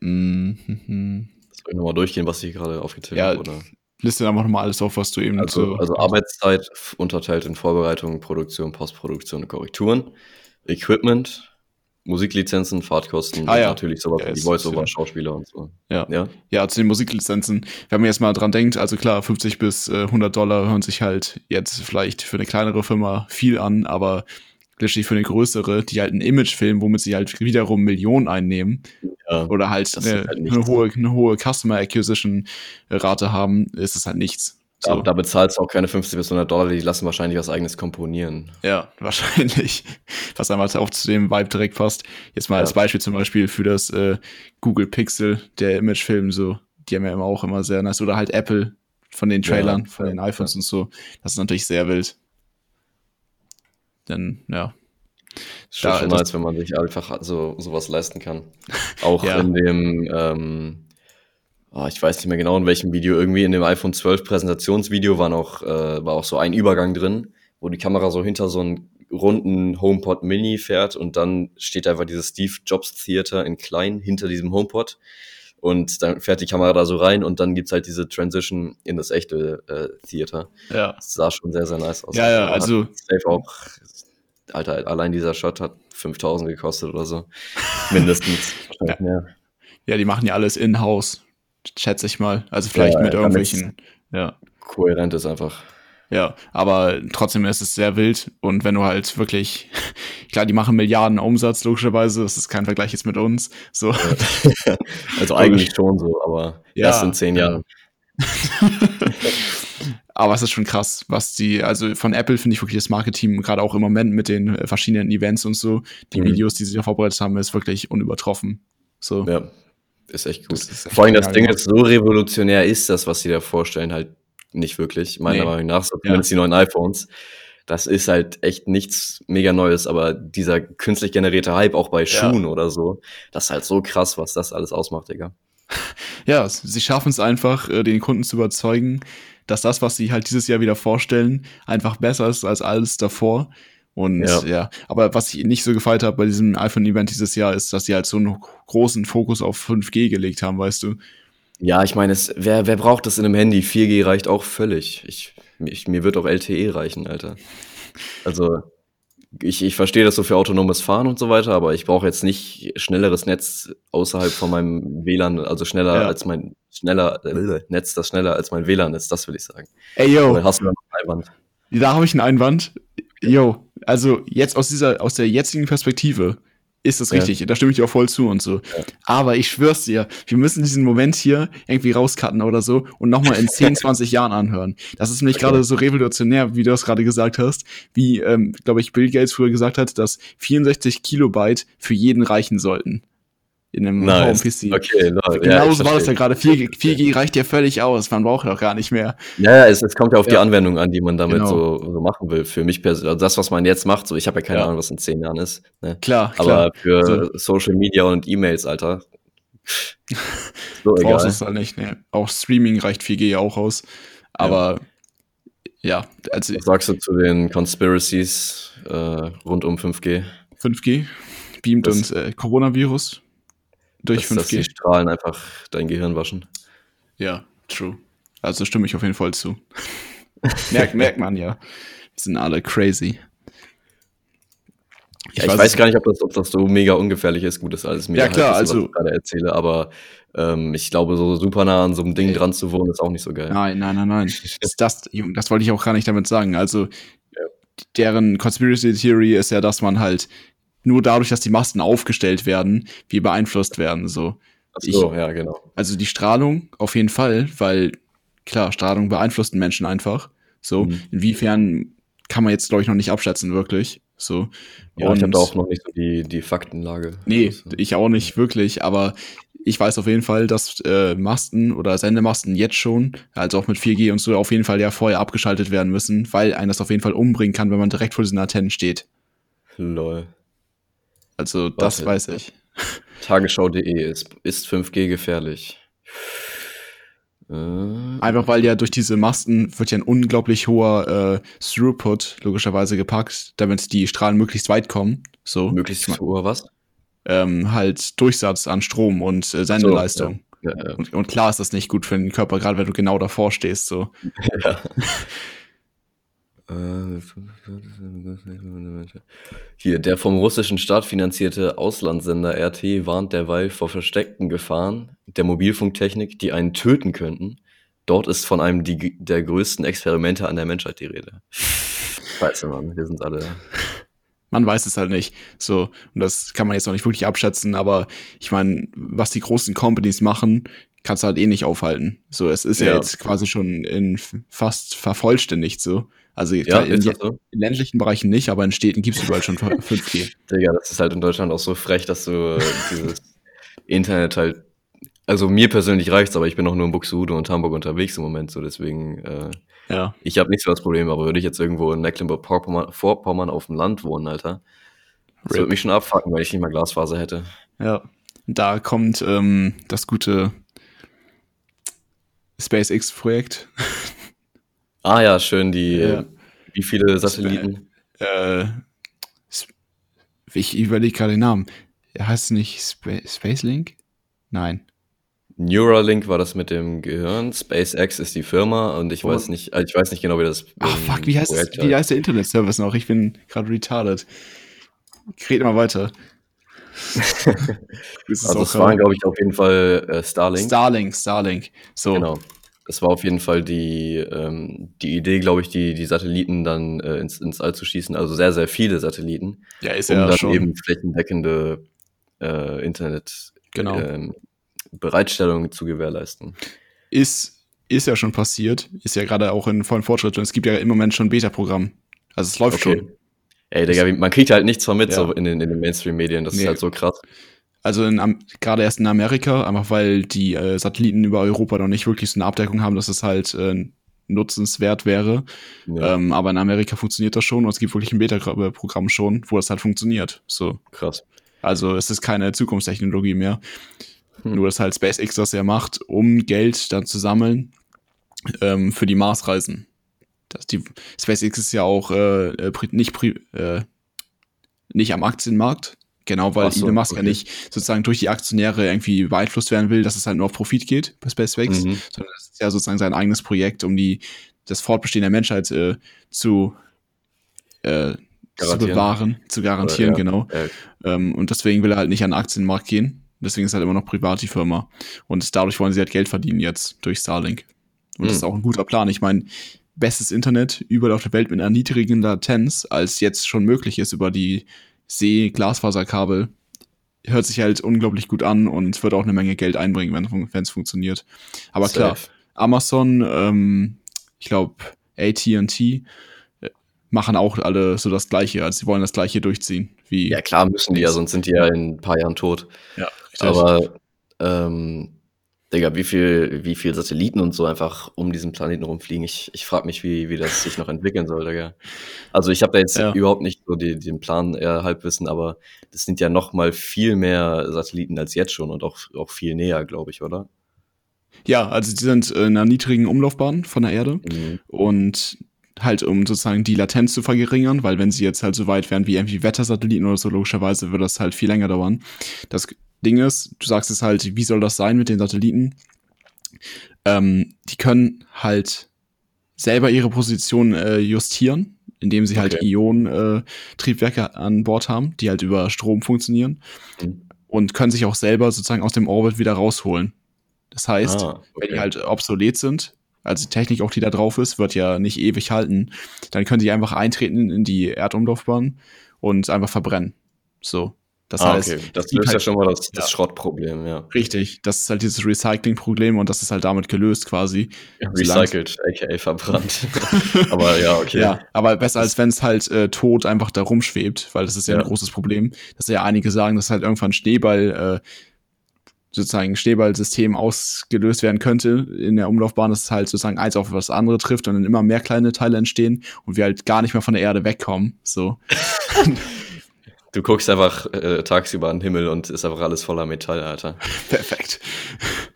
Mhm. Soll ich nochmal durchgehen, was ich gerade aufgezählt Ja, habe? Oder? Liste einfach nochmal alles auf, was du eben Also, so. also Arbeitszeit unterteilt in Vorbereitung, Produktion, Postproduktion und Korrekturen, Equipment, Musiklizenzen, Fahrtkosten Ah, ja. natürlich sowas Ja, wie Voice-Over, Schauspieler und so. Ja. Ja, Ja, zu den Musiklizenzen. Wenn man jetzt mal dran denkt, also klar, 50 bis äh, 100 Dollar hören sich halt jetzt vielleicht für eine kleinere Firma viel an, aber letztlich für eine größere, die halt einen Imagefilm, womit sie halt wiederum Millionen einnehmen ja. oder halt eine, halt eine, hohe, eine hohe Customer Acquisition Rate haben, ist es halt nichts. Da, So. da bezahlst du auch keine 50 bis 100 Dollar, die lassen wahrscheinlich was eigenes komponieren. Ja, [LAUGHS] wahrscheinlich. Was einmal auch zu dem Vibe direkt passt. Jetzt mal Ja. als Beispiel zum Beispiel für das äh, Google Pixel, der Imagefilm, so, die haben ja immer auch immer sehr nice. Oder halt Apple von den Ja, Trailern, von ja, den iPhones und so. Das ist natürlich sehr wild. Denn, ja. Ist schon, Da- schon das- nice, wenn man sich einfach so sowas leisten kann. Auch Ja. in dem, ähm, ah, ich weiß nicht mehr genau in welchem Video, irgendwie in dem iPhone 12 Präsentationsvideo war noch, äh, war auch so ein Übergang drin, wo die Kamera so hinter so einen runden HomePod Mini fährt und dann steht einfach dieses Steve Jobs Theater in klein hinter diesem HomePod und dann fährt die Kamera da so rein und dann gibt's halt diese Transition in das echte äh, Theater. Ja. Das sah schon sehr, sehr nice aus. Ja, ja, also- Safe auch, Alter, allein dieser Shot hat 5000 gekostet oder so. [LAUGHS] Mindestens. Wahrscheinlich mehr. Ja, die machen ja alles in-house, schätze ich mal. Also vielleicht Ja, mit irgendwelchen. Ja. Kohärent ist einfach. Ja, aber trotzdem ist es sehr wild. Und wenn du halt wirklich, [LAUGHS] klar, die machen Milliarden Umsatz, logischerweise, das ist kein Vergleich jetzt mit uns. So. [LAUGHS] Also eigentlich schon so, aber Ja, erst in zehn ja. Jahren. [LAUGHS] Aber es ist schon krass, was die, also von Apple finde ich wirklich das Marketing, gerade auch im Moment mit den äh, verschiedenen Events und so, die Mhm. Videos, die sie da vorbereitet haben, ist wirklich unübertroffen. So. Ja, ist echt gut. Ist echt Vor allem das Ding ist, so revolutionär ist das, was sie da vorstellen, halt nicht wirklich. Meiner Nee. Meinung nach, so zumindest die neuen iPhones. Das ist halt echt nichts mega Neues, aber dieser künstlich generierte Hype auch bei Ja. Schuhen oder so, das ist halt so krass, was das alles ausmacht, Digga. Ja, sie schaffen es einfach, äh, den Kunden zu überzeugen, dass das, was sie halt dieses Jahr wieder vorstellen, einfach besser ist als alles davor. Und ja, Ja. aber was ich nicht so gefeiert habe bei diesem iPhone-Event dieses Jahr, ist, dass sie halt so einen großen Fokus auf 5G gelegt haben, weißt du? Ja, ich meine, es, wer, wer braucht das in einem Handy? 4G reicht auch völlig. Ich, ich, mir wird auch LTE reichen, Alter. Also, ich, ich verstehe das so für autonomes Fahren und so weiter, aber ich brauche jetzt nicht schnelleres Netz außerhalb von meinem WLAN, also schneller Ja. als mein schneller äh, Netz, das schneller als mein WLAN ist, das will ich sagen. Ey, yo, Oder hast du einen Einwand? da habe ich einen Einwand. Yo, also jetzt aus dieser, aus der jetzigen Perspektive ist das Ja. richtig. Da stimme ich dir auch voll zu und so. Ja. Aber ich schwör's dir, wir müssen diesen Moment hier irgendwie rauscutten oder so und nochmal in 10, 20 [LAUGHS] Jahren anhören. Das ist nämlich Okay. gerade so revolutionär, wie du das gerade gesagt hast, wie, ähm, glaube ich, Bill Gates früher gesagt hat, dass 64 Kilobyte für jeden reichen sollten. In einem Nice. Home-PC. Okay, lol. Genau Ja, ich so war das ja gerade. 4G, 4G reicht ja völlig aus. Man braucht doch gar nicht mehr. Ja, ja, es, es kommt ja auf die Ja. Anwendung an, die man damit Genau. so, so machen will. Für mich persönlich, also das, was man jetzt macht, so ich habe ja keine Ja. Ahnung, was in zehn Jahren ist. Ne? Klar, Aber klar. für So. Social Media und E-Mails, Alter. [LAUGHS] So brauchst egal. es halt nicht. Nee. Auch Streaming reicht 4G ja auch aus. Aber ja, also Was sagst du zu den Conspiracies äh, rund um 5G? 5G beamt Das- uns äh, Coronavirus durch Dass, dass die 5G. Strahlen einfach dein Gehirn waschen. Ja, true. Also stimme ich auf jeden Fall zu. [LAUGHS] merkt, merkt man ja. Wir sind alle crazy. Ich, ich weiß, weiß gar nicht, ob das, ob das so mega ungefährlich ist. Gut, das ist alles mega ja, klar, halt, also, was ich gerade erzähle, aber ähm, ich glaube, so super nah an so einem Ding dran zu wohnen, ist auch nicht so geil. Nein, nein, nein, nein. [LAUGHS] das, das, das wollte ich auch gar nicht damit sagen. Also, ja. deren Conspiracy Theory ist ja, dass man halt nur dadurch, dass die Masten aufgestellt werden, wie beeinflusst werden. So. So, ich, ja, genau. Also die Strahlung auf jeden Fall, weil klar, Strahlung beeinflusst den Menschen einfach. So, mhm. inwiefern kann man jetzt, glaube ich, noch nicht abschätzen, wirklich. So. Ja, und ich habe da auch noch nicht so die, die Faktenlage. Nee, also, ich auch nicht wirklich, aber ich weiß auf jeden Fall, dass äh, Masten oder Sendemasten jetzt schon, also auch mit 4G und so, auf jeden Fall ja vorher abgeschaltet werden müssen, weil einen das auf jeden Fall umbringen kann, wenn man direkt vor diesen Antennen steht. Lol. Also, Warte. das weiß ich. [LAUGHS] Tagesschau.de ist, ist 5G gefährlich. Äh, Einfach weil ja durch diese Masten wird ja ein unglaublich hoher äh, Throughput logischerweise gepackt, damit die Strahlen möglichst weit kommen. So. Möglichst hoher was? Ähm, halt Durchsatz an Strom und äh, Sendeleistung. So, ja. Ja, ja. Und, und, klar ist das nicht gut für den Körper, gerade wenn du genau davor stehst. So. [LAUGHS] Ja. [LAUGHS] Hier, der vom russischen Staat finanzierte Auslandssender RT warnt derweil vor versteckten Gefahren der Mobilfunktechnik, die einen töten könnten. Dort ist von einem die, der größten Experimente an der Menschheit die Rede. Scheiße, Mann, wir sind alle. Man weiß es halt nicht. So, und das kann man jetzt noch nicht wirklich abschätzen, aber ich meine, was die großen Companies machen, kannst du halt eh nicht aufhalten. So, es ist ja, ja jetzt quasi schon in fast vervollständigt so. Also ja, in, so? in, ländlichen Bereichen nicht, aber in Städten gibt es überall schon [LAUGHS] 5G. Digga, das ist halt in Deutschland auch so frech, dass du dieses Internet halt. Also mir persönlich reicht's, aber ich bin auch nur in Buxtehude und Hamburg unterwegs im Moment, so deswegen. Äh, ja. Ich habe nicht so das Problem, aber würde ich jetzt irgendwo in Mecklenburg-Vorpommern auf dem Land wohnen, Alter, das würde mich schon abfacken, weil ich nicht mal Glasfaser hätte. Ja, da kommt ähm, das gute SpaceX-Projekt. Ah ja, schön, die, ja. wie viele Satelliten? Äh, ich überlege gerade den Namen. Heißt es nicht Sp Spacelink? Nein. Neuralink war das mit dem Gehirn, SpaceX ist die Firma und ich oh. weiß nicht, ich weiß nicht genau, wie das. Ach fuck, wie heißt, das, wie heißt der Internetservice noch? Ich bin gerade retarded. Ich rede mal weiter. [LAUGHS] also das waren, glaube ich, auf jeden Fall äh, Starlink. Starlink, Starlink. So. Genau. Das war auf jeden Fall die, ähm, die Idee, glaube ich, die, die Satelliten dann äh, ins, ins All zu schießen. Also sehr, sehr viele Satelliten. Ja, ist um ja dann schon. eben flächendeckende äh, Internet genau. ähm, Bereitstellung zu gewährleisten. Ist, ist ja schon passiert. Ist ja gerade auch in vollen Fortschritt. Und es gibt ja im Moment schon ein Beta-Programm. Also es läuft okay. schon. Ey, Digga, man kriegt halt nichts von mit ja. so in den, in den Mainstream-Medien. Das nee. ist halt so krass. Also gerade erst in Amerika, einfach weil die äh, Satelliten über Europa noch nicht wirklich so eine Abdeckung haben, dass es halt äh, nutzenswert wäre. Ja. Ähm, aber in Amerika funktioniert das schon und es gibt wirklich ein Beta-Programm schon, wo das halt funktioniert. So. Krass. Also es ist keine Zukunftstechnologie mehr. Hm. Nur dass halt SpaceX das ja macht, um Geld dann zu sammeln ähm, für die Marsreisen. Das, die, SpaceX ist ja auch äh, äh nicht, äh, nicht am Aktienmarkt, Genau, weil so, Elon Musk okay. ja nicht sozusagen durch die Aktionäre irgendwie beeinflusst werden will, dass es halt nur auf Profit geht bei SpaceX, mhm. sondern das ist ja sozusagen sein eigenes Projekt, um die, das Fortbestehen der Menschheit äh, zu, äh, zu bewahren, zu garantieren, Oder, ja. genau. Ja. Ähm, und deswegen will er halt nicht an den Aktienmarkt gehen. Deswegen ist halt immer noch privat die Firma. Und dadurch wollen sie halt Geld verdienen jetzt durch Starlink. Und mhm. das ist auch ein guter Plan. Ich meine, bestes Internet überall auf der Welt mit einer niedrigen Latenz, als jetzt schon möglich ist über die See-Glasfaserkabel hört sich halt unglaublich gut an und wird auch eine Menge Geld einbringen, wenn es funktioniert. Aber Safe. klar, Amazon, ähm, ich glaube, AT&T äh, machen auch alle so das Gleiche. Also sie wollen das Gleiche durchziehen. Wie ja, klar müssen die ja, sonst sind die ja in ein paar Jahren tot. Ja, richtig. Aber ähm, Digga, wie viel, wie viel Satelliten und so einfach um diesen Planeten rumfliegen. Ich, ich frage mich, wie, wie das sich noch entwickeln soll, Digga. Also ich habe da jetzt ja. überhaupt nicht so die, den Plan eher Halbwissen, aber das sind ja noch mal viel mehr Satelliten als jetzt schon und auch, auch viel näher, glaube ich, oder? Ja, also die sind in einer niedrigen Umlaufbahn von der Erde mhm. und halt um sozusagen die Latenz zu verringern, weil wenn sie jetzt halt so weit wären wie irgendwie Wettersatelliten oder so, logischerweise würde das halt viel länger dauern. Das Ding ist, du sagst es halt, wie soll das sein mit den Satelliten? Ähm, die können halt selber ihre Position äh, justieren indem sie halt Okay. Ionen-Triebwerke an Bord haben, die halt über Strom funktionieren Mhm. und können sich auch selber sozusagen aus dem Orbit wieder rausholen. Das heißt, Ah, wenn die okay. halt obsolet sind, also die Technik auch, die da drauf ist, wird ja nicht ewig halten, dann können die einfach eintreten in die Erdumlaufbahn und einfach verbrennen. So. Das ah, heißt, okay. Das löst ja halt- schon mal das, das Ja. Schrottproblem, ja. Richtig, das ist halt dieses Recycling-Problem und das ist halt damit gelöst quasi. Recycelt, aka verbrannt. [LAUGHS] Aber ja, okay. Ja, aber besser als wenn es halt äh, tot einfach da rumschwebt, weil das ist ja, Ja. ein großes Problem. Dass ja einige sagen, dass halt irgendwann Schneeball, äh, sozusagen ein Schneeballsystem ausgelöst werden könnte in der Umlaufbahn, dass es halt sozusagen eins auf das andere trifft und dann immer mehr kleine Teile entstehen und wir halt gar nicht mehr von der Erde wegkommen. So. [LAUGHS] Du guckst einfach äh, tagsüber an den Himmel und ist einfach alles voller Metall, Alter. [LAUGHS] Perfekt.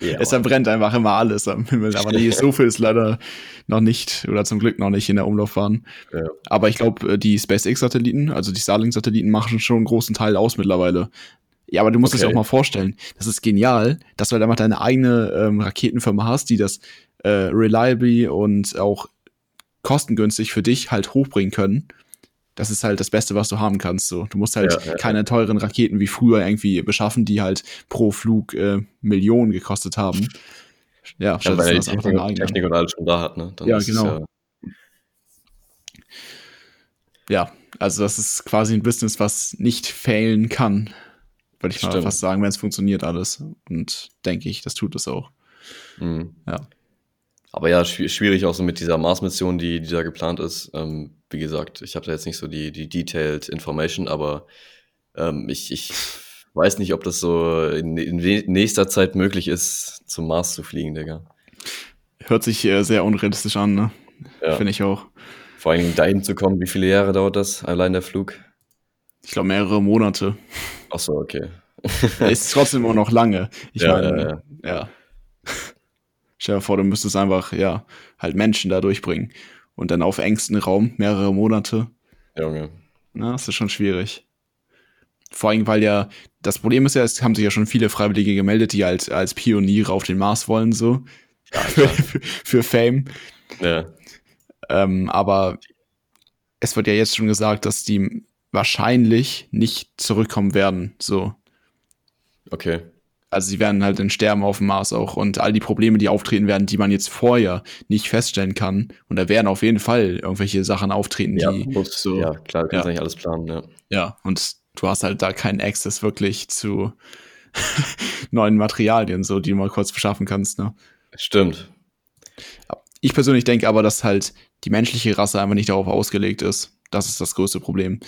Ja, es verbrennt einfach immer alles am Himmel. Aber nee, [LAUGHS] so viel ist leider noch nicht oder zum Glück noch nicht in der Umlaufbahn. Ja. Aber ich glaube, die SpaceX-Satelliten, also die Starlink-Satelliten, machen schon einen großen Teil aus mittlerweile. Ja, aber du musst es Okay. dir auch mal vorstellen. Das ist genial, dass du halt einfach deine eigene ähm, Raketenfirma hast, die das äh, reliably und auch kostengünstig für dich halt hochbringen können. Das ist halt das Beste, was du haben kannst. So, du musst halt Ja, ja, keine teuren Raketen wie früher irgendwie beschaffen, die halt pro Flug äh, Millionen gekostet haben. Ja, Ja, weil die Technik, eigenen. Technik und alles schon da hat, ne? Dann Ja, genau. Ja, also das ist quasi ein Business, was nicht failen kann, würde ich mal Stimmt. fast sagen, wenn es funktioniert alles. Und denke ich, das tut es auch. Mhm. Ja. Aber ja, schwi- schwierig auch so mit dieser Mars-Mission, die, die da geplant ist. Ähm, wie gesagt, ich habe da jetzt nicht so die, die detailed Information, aber ähm, ich, ich weiß nicht, ob das so in, in nächster Zeit möglich ist, zum Mars zu fliegen, Digga. Hört sich äh, sehr unrealistisch an, ne? Ja. Finde ich auch. Vor Dingen dahin zu kommen, wie viele Jahre dauert das? Allein der Flug? Ich glaube, mehrere Monate. Ach so, okay. [LAUGHS] ist trotzdem immer noch lange. Ich Ja, meine, ja, ja. Stell dir vor, du müsstest einfach, ja, halt Menschen da durchbringen. Und dann auf engstem Raum, mehrere Monate. Junge. Na, das ist schon schwierig. Vor allem, weil ja, das Problem ist ja, es haben sich ja schon viele Freiwillige gemeldet, die halt als Pioniere auf den Mars wollen, so. für, [LAUGHS] für, für Fame. Ja. Ähm, aber es wird ja jetzt schon gesagt, dass die wahrscheinlich nicht zurückkommen werden, so. Okay. Also sie werden halt dann sterben auf dem Mars auch und all die Probleme, die auftreten werden, die man jetzt vorher nicht feststellen kann. Und da werden auf jeden Fall irgendwelche Sachen auftreten, Ja, die muss, so, ja klar, du kannst Ja. eigentlich alles planen, ja. Ja, und du hast halt da keinen Access wirklich zu [LAUGHS] neuen Materialien, so, die du mal kurz beschaffen kannst, ne? Stimmt. Ich persönlich denke aber, dass halt die menschliche Rasse einfach nicht darauf ausgelegt ist. Das ist das größte Problem.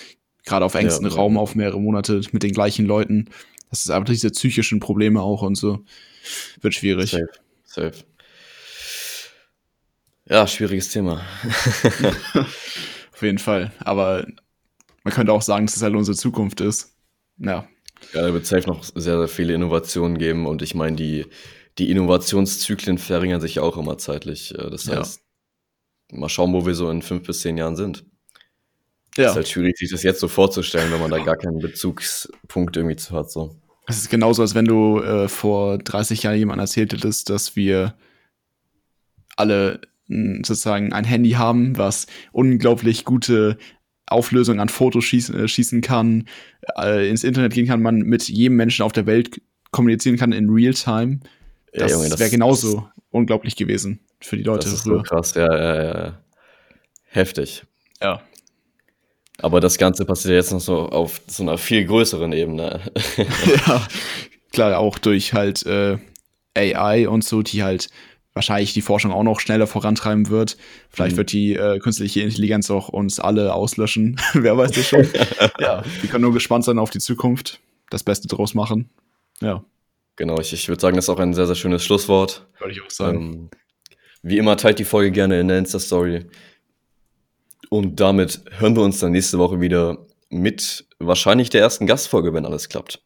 Gerade auf engstem Ja. Raum, auf mehrere Monate mit den gleichen Leuten. Das ist einfach diese psychischen Probleme auch und so. Wird schwierig. Safe. Safe. Ja, schwieriges Thema. Auf jeden Fall. Aber man könnte auch sagen, dass es halt unsere Zukunft ist. Ja. Ja, da wird safe noch sehr, sehr viele Innovationen geben und ich meine, die, die Innovationszyklen verringern sich ja auch immer zeitlich. Äh, Das Ja. heißt, mal schauen, wo wir so in fünf bis zehn Jahren sind. Ja. Ist halt schwierig, sich das jetzt so vorzustellen, wenn man da gar keinen Bezugspunkt irgendwie zu hat. So. Es ist genauso, als wenn du äh, vor 30 Jahren jemandem erzählt hättest, dass wir alle mh, sozusagen ein Handy haben, was unglaublich gute Auflösung an Fotos schießen, äh, schießen kann, äh, ins Internet gehen kann, man mit jedem Menschen auf der Welt kommunizieren kann in Real-Time. Das, Junge, wäre genauso unglaublich gewesen für die Leute Das ist so früher. krass, ja, ja, ja. Heftig. Ja. Aber das Ganze passiert jetzt noch so auf so einer viel größeren Ebene. [LAUGHS] ja, klar, auch durch halt äh, AI und so, die halt wahrscheinlich die Forschung auch noch schneller vorantreiben wird. Vielleicht Mhm. wird die äh, künstliche Intelligenz auch uns alle auslöschen. [LAUGHS] Wer weiß das schon. [LAUGHS] ja, wir können nur gespannt sein auf die Zukunft, das Beste draus machen. Ja, genau, ich, ich würde sagen, das ist auch ein sehr, sehr schönes Schlusswort. würde ich auch sagen. Ähm, wie immer, teilt die Folge gerne in der Insta-Story. Und damit hören wir uns dann nächste Woche wieder mit wahrscheinlich der ersten Gastfolge, wenn alles klappt.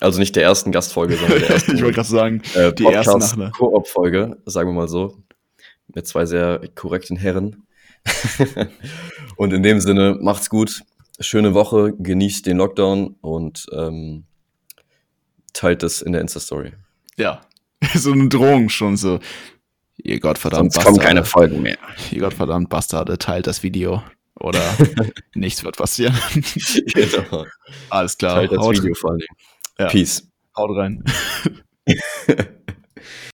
Also nicht der ersten Gastfolge, sondern der [LAUGHS] ersten ich wollte gerade sagen, äh, die erste nach? Koop-Folge, sagen wir mal so. Mit zwei sehr korrekten Herren. [LAUGHS] und in dem Sinne, macht's gut. Schöne Woche, genießt den Lockdown und ähm, teilt es in der Insta-Story. Ja, [LAUGHS] so eine Drohung schon so. Ihr Gottverdammt Sonst kommen keine Bastarde, Folgen mehr. ihr Gottverdammt Bastarde, teilt das Video oder [LAUGHS] nichts wird passieren. genau. Alles klar. Teilt das haut, Video vor allem. Ja. Peace. haut rein. [LAUGHS]